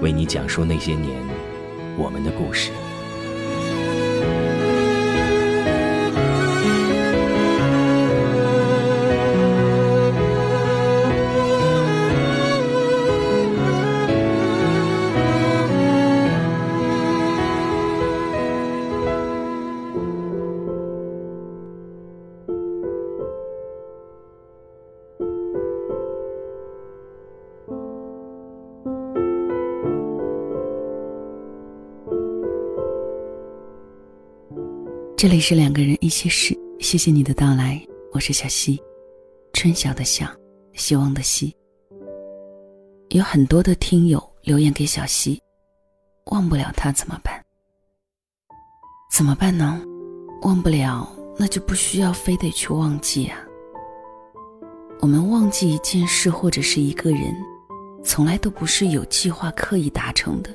为你讲述那些年我们的故事。这里是两个人一些事，谢谢你的到来，我是小溪，春晓的晓，希望的希。有很多的听友留言给小溪，忘不了他怎么办？怎么办呢？忘不了，那就不需要非得去忘记啊。我们忘记一件事或者是一个人，从来都不是有计划刻意达成的，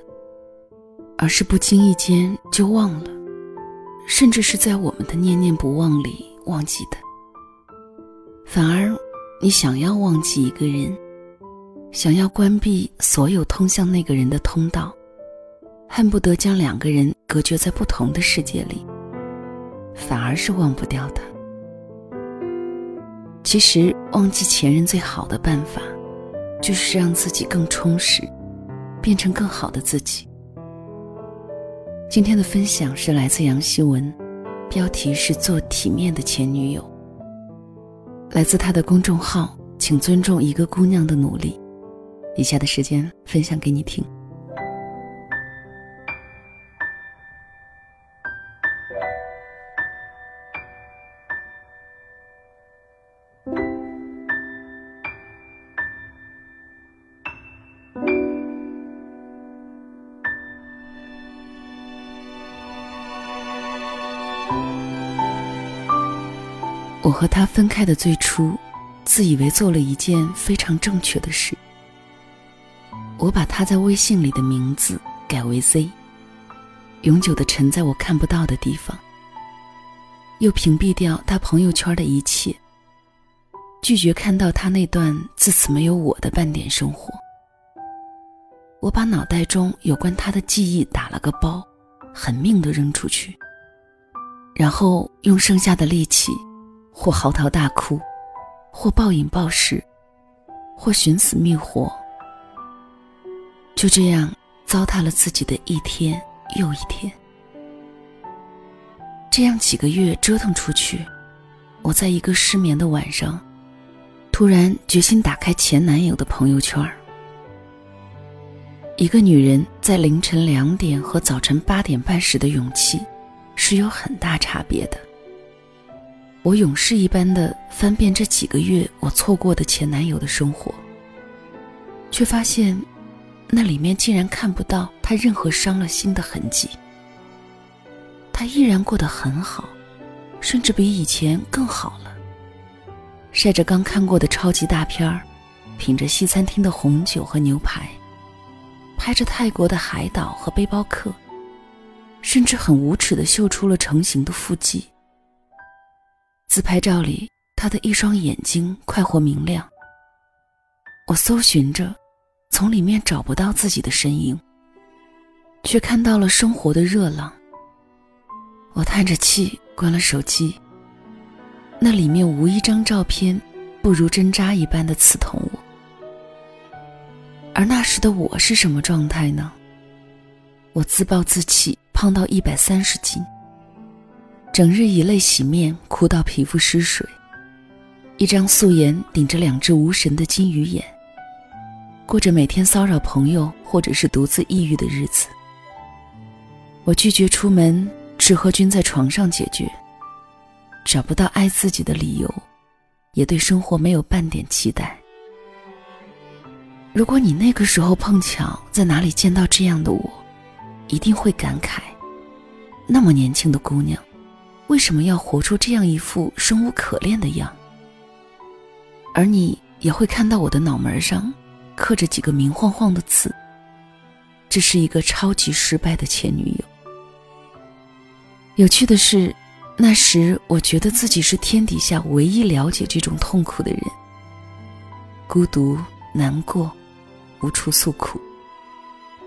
而是不经意间就忘了。甚至是在我们的念念不忘里忘记的。反而，你想要忘记一个人，想要关闭所有通向那个人的通道，恨不得将两个人隔绝在不同的世界里，反而是忘不掉的。其实，忘记前任最好的办法，就是让自己更充实，变成更好的自己。今天的分享是来自杨希文，标题是“做体面的前女友”。来自他的公众号，请尊重一个姑娘的努力。以下的时间分享给你听。我和他分开的最初，自以为做了一件非常正确的事。我把他在微信里的名字改为 Z，永久的沉在我看不到的地方。又屏蔽掉他朋友圈的一切，拒绝看到他那段自此没有我的半点生活。我把脑袋中有关他的记忆打了个包，狠命的扔出去，然后用剩下的力气。或嚎啕大哭，或暴饮暴食，或寻死觅活，就这样糟蹋了自己的一天又一天。这样几个月折腾出去，我在一个失眠的晚上，突然决心打开前男友的朋友圈一个女人在凌晨两点和早晨八点半时的勇气，是有很大差别的。我勇士一般的翻遍这几个月我错过的前男友的生活，却发现，那里面竟然看不到他任何伤了心的痕迹。他依然过得很好，甚至比以前更好了。晒着刚看过的超级大片儿，品着西餐厅的红酒和牛排，拍着泰国的海岛和背包客，甚至很无耻的秀出了成型的腹肌。自拍照里，他的一双眼睛快活明亮。我搜寻着，从里面找不到自己的身影，却看到了生活的热浪。我叹着气，关了手机。那里面无一张照片不如针扎一般的刺痛我。而那时的我是什么状态呢？我自暴自弃，胖到一百三十斤，整日以泪洗面，哭到皮肤失水，一张素颜顶着两只无神的金鱼眼，过着每天骚扰朋友或者是独自抑郁的日子。我拒绝出门，只和君在床上解决，找不到爱自己的理由，也对生活没有半点期待。如果你那个时候碰巧在哪里见到这样的我，一定会感慨，那么年轻的姑娘，为什么要活出这样一副生无可恋的样？而你也会看到我的脑门上刻着几个明晃晃的字。这是一个超级失败的前女友。有趣的是，那时我觉得自己是天底下唯一了解这种痛苦的人，孤独、难过，无处诉苦。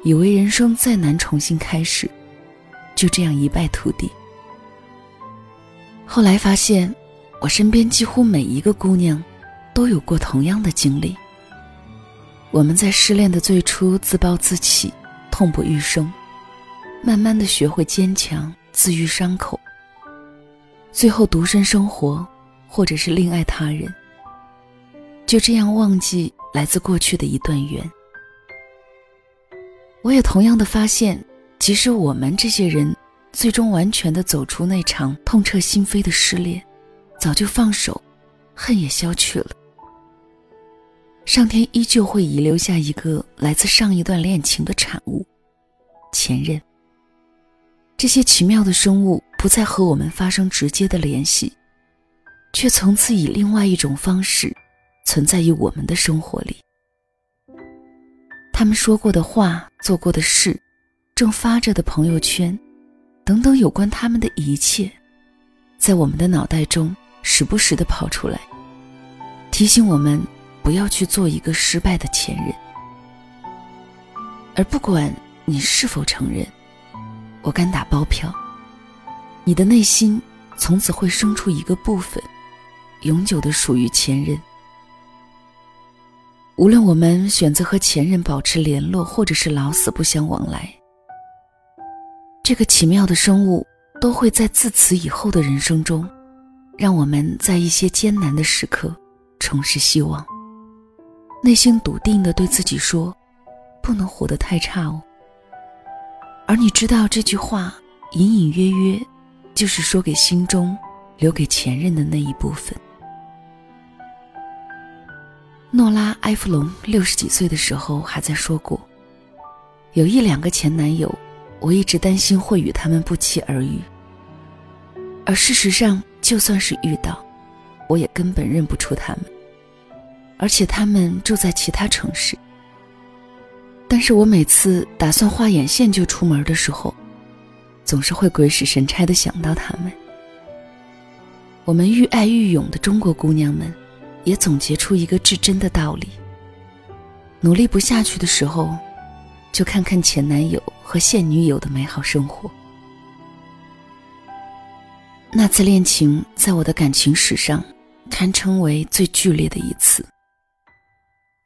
以为人生再难重新开始，就这样一败涂地。后来发现，我身边几乎每一个姑娘，都有过同样的经历。我们在失恋的最初自暴自弃，痛不欲生，慢慢的学会坚强，自愈伤口，最后独身生活，或者是另爱他人，就这样忘记来自过去的一段缘。我也同样的发现，即使我们这些人最终完全的走出那场痛彻心扉的失恋，早就放手，恨也消去了。上天依旧会遗留下一个来自上一段恋情的产物——前任。这些奇妙的生物不再和我们发生直接的联系，却从此以另外一种方式存在于我们的生活里。他们说过的话、做过的事、正发着的朋友圈，等等有关他们的一切，在我们的脑袋中时不时的跑出来，提醒我们不要去做一个失败的前任。而不管你是否承认，我敢打包票，你的内心从此会生出一个部分，永久的属于前任。无论我们选择和前任保持联络，或者是老死不相往来，这个奇妙的生物都会在自此以后的人生中，让我们在一些艰难的时刻重拾希望，内心笃定的对自己说：“不能活得太差哦。”而你知道这句话隐隐约约，就是说给心中留给前任的那一部分。诺拉·埃弗隆六十几岁的时候还在说过：“有一两个前男友，我一直担心会与他们不期而遇。而事实上，就算是遇到，我也根本认不出他们。而且他们住在其他城市。但是我每次打算画眼线就出门的时候，总是会鬼使神差的想到他们。我们愈爱愈勇的中国姑娘们。”也总结出一个至真的道理：努力不下去的时候，就看看前男友和现女友的美好生活。那次恋情在我的感情史上堪称为最剧烈的一次。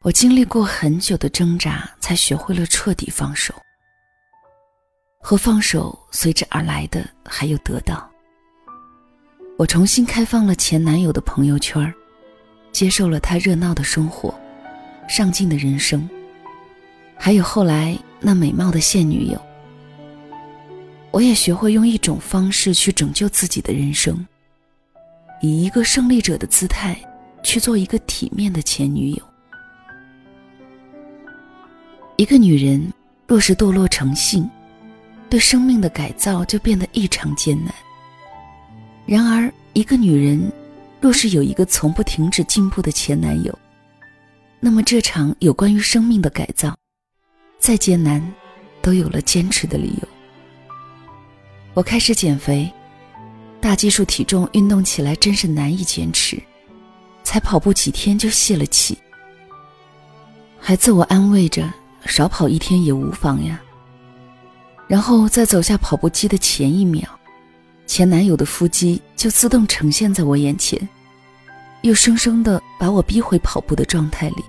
我经历过很久的挣扎，才学会了彻底放手。和放手随之而来的还有得到。我重新开放了前男友的朋友圈接受了他热闹的生活，上进的人生，还有后来那美貌的现女友。我也学会用一种方式去拯救自己的人生，以一个胜利者的姿态去做一个体面的前女友。一个女人若是堕落成性，对生命的改造就变得异常艰难。然而，一个女人。若是有一个从不停止进步的前男友，那么这场有关于生命的改造，再艰难，都有了坚持的理由。我开始减肥，大基数体重运动起来真是难以坚持，才跑步几天就泄了气，还自我安慰着少跑一天也无妨呀。然后在走下跑步机的前一秒。前男友的腹肌就自动呈现在我眼前，又生生的把我逼回跑步的状态里。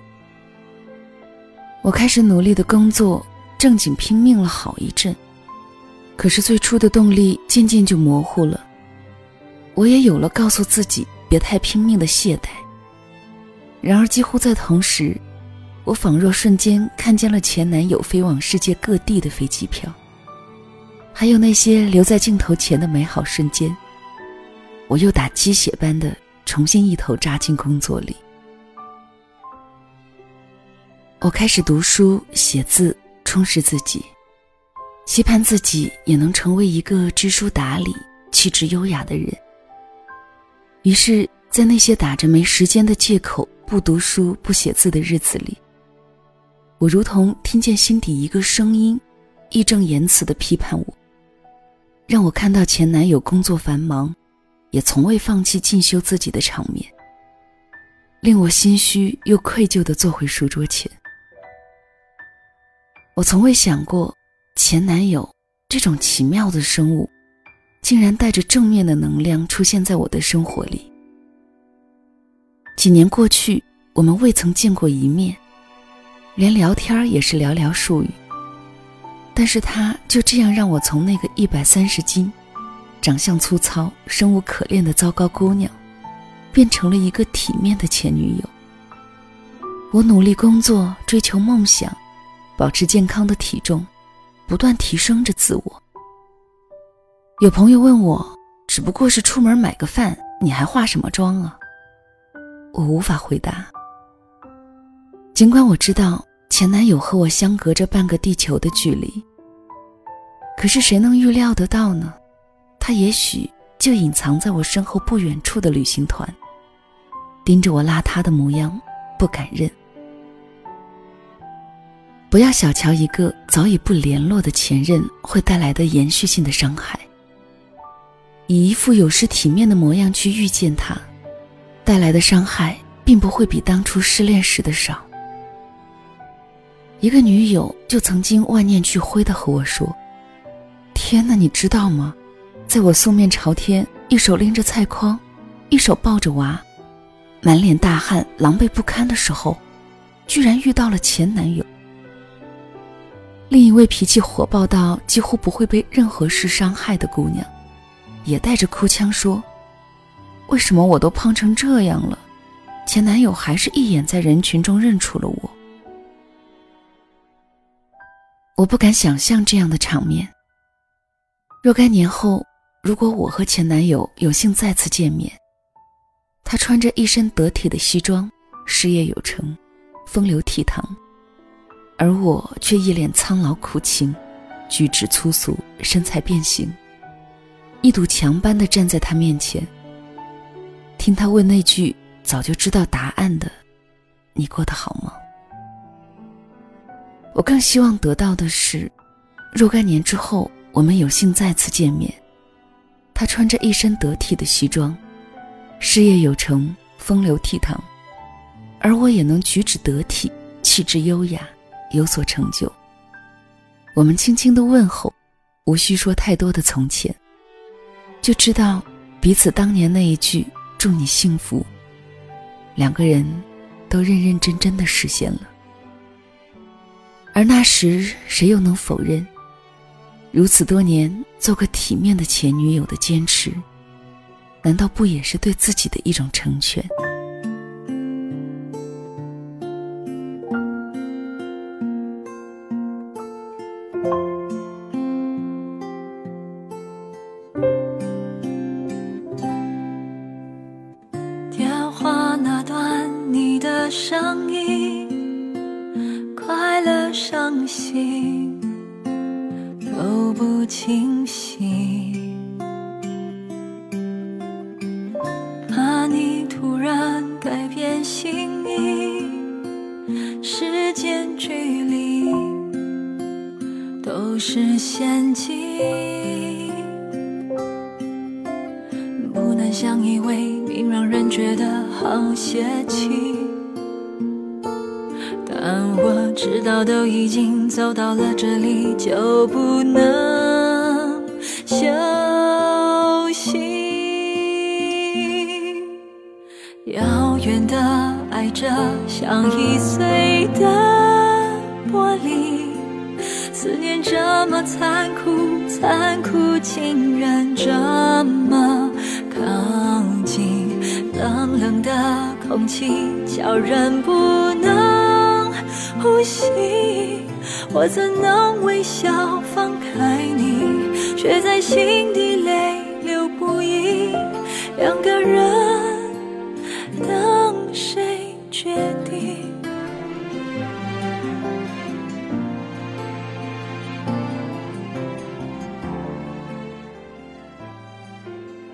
我开始努力的工作，正经拼命了好一阵。可是最初的动力渐渐就模糊了，我也有了告诉自己别太拼命的懈怠。然而几乎在同时，我仿若瞬间看见了前男友飞往世界各地的飞机票，还有那些留在镜头前的美好瞬间。我又打鸡血般的重新一头扎进工作里。我开始读书、写字，充实自己。期盼自己也能成为一个知书达理、气质优雅的人。于是，在那些打着没时间的借口不读书、不写字的日子里，我如同听见心底一个声音，义正言辞地批判我，让我看到前男友工作繁忙，也从未放弃进修自己的场面，令我心虚又愧疚地坐回书桌前。我从未想过。前男友这种奇妙的生物，竟然带着正面的能量出现在我的生活里。几年过去，我们未曾见过一面，连聊天也是寥寥数语。但是他就这样让我从那个一百三十斤、长相粗糙、生无可恋的糟糕姑娘，变成了一个体面的前女友。我努力工作，追求梦想，保持健康的体重。不断提升着自我。有朋友问我，只不过是出门买个饭，你还化什么妆啊？我无法回答。尽管我知道前男友和我相隔着半个地球的距离，可是谁能预料得到呢？他也许就隐藏在我身后不远处的旅行团，盯着我邋遢的模样，不敢认。不要小瞧一个早已不联络的前任会带来的延续性的伤害。以一副有失体面的模样去遇见他，带来的伤害并不会比当初失恋时的少。一个女友就曾经万念俱灰的和我说：“天哪，你知道吗？在我素面朝天，一手拎着菜筐，一手抱着娃，满脸大汗、狼狈不堪的时候，居然遇到了前男友。”另一位脾气火爆到几乎不会被任何事伤害的姑娘，也带着哭腔说：“为什么我都胖成这样了，前男友还是一眼在人群中认出了我？”我不敢想象这样的场面。若干年后，如果我和前男友有幸再次见面，他穿着一身得体的西装，事业有成，风流倜傥。而我却一脸苍老苦情，举止粗俗，身材变形，一堵墙般的站在他面前。听他问那句早就知道答案的：“你过得好吗？”我更希望得到的是，若干年之后我们有幸再次见面，他穿着一身得体的西装，事业有成，风流倜傥，而我也能举止得体，气质优雅。有所成就，我们轻轻的问候，无需说太多的从前，就知道彼此当年那一句“祝你幸福”，两个人都认认真真的实现了。而那时，谁又能否认，如此多年做个体面的前女友的坚持，难道不也是对自己的一种成全？相依为命，让人觉得好泄气。但我知道，都已经走到了这里，就不能休息。遥远的爱着，像易碎的玻璃？思念这么残酷，残酷竟然这么。冷的空气叫人不能呼吸，我怎能微笑放开你，却在心底泪流不已。两个人等谁决定？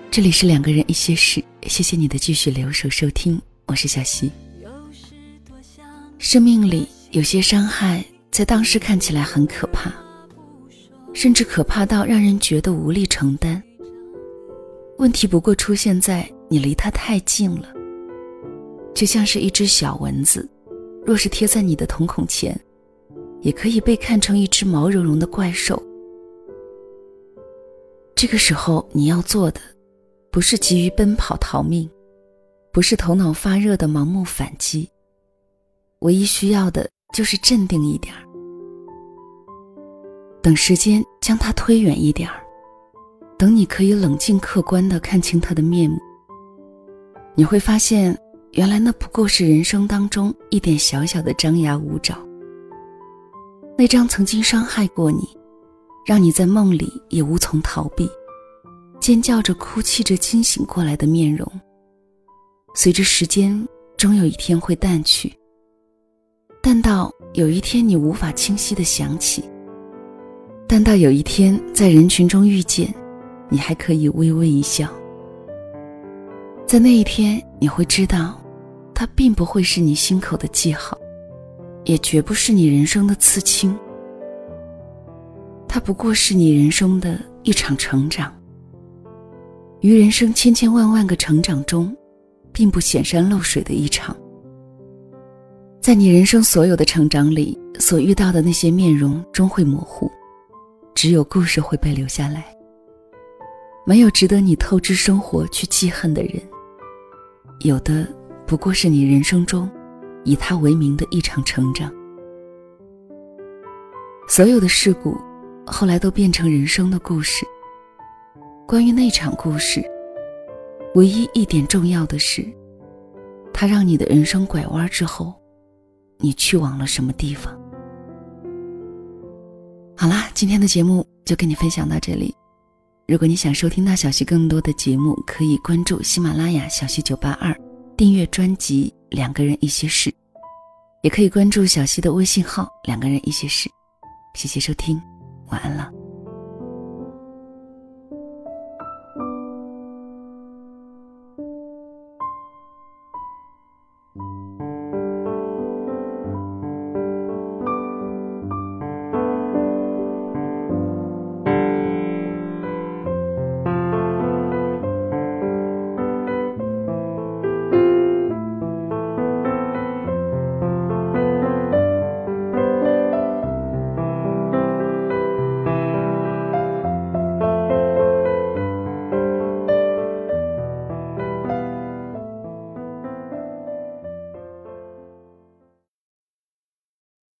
这里是两个人一些事，谢谢你的继续留守收听，我是小溪。生命里有些伤害，在当时看起来很可怕，甚至可怕到让人觉得无力承担。问题不过出现在你离他太近了，就像是一只小蚊子，若是贴在你的瞳孔前，也可以被看成一只毛茸茸的怪兽。这个时候你要做的。不是急于奔跑逃命，不是头脑发热的盲目反击，唯一需要的就是镇定一点儿，等时间将它推远一点儿，等你可以冷静客观地看清他的面目，你会发现，原来那不过是人生当中一点小小的张牙舞爪，那张曾经伤害过你，让你在梦里也无从逃避。尖叫着、哭泣着惊醒过来的面容，随着时间，终有一天会淡去。淡到有一天你无法清晰的想起，淡到有一天在人群中遇见，你还可以微微一笑。在那一天，你会知道，它并不会是你心口的记号，也绝不是你人生的刺青。它不过是你人生的一场成长。于人生千千万万个成长中，并不显山露水的一场。在你人生所有的成长里，所遇到的那些面容终会模糊，只有故事会被留下来。没有值得你透支生活去记恨的人，有的不过是你人生中以他为名的一场成长。所有的事故，后来都变成人生的故事。关于那场故事，唯一一点重要的是，它让你的人生拐弯之后，你去往了什么地方？好啦，今天的节目就跟你分享到这里。如果你想收听到小溪更多的节目，可以关注喜马拉雅小溪九八二，订阅专辑《两个人一些事》，也可以关注小溪的微信号“两个人一些事”。谢谢收听，晚安了。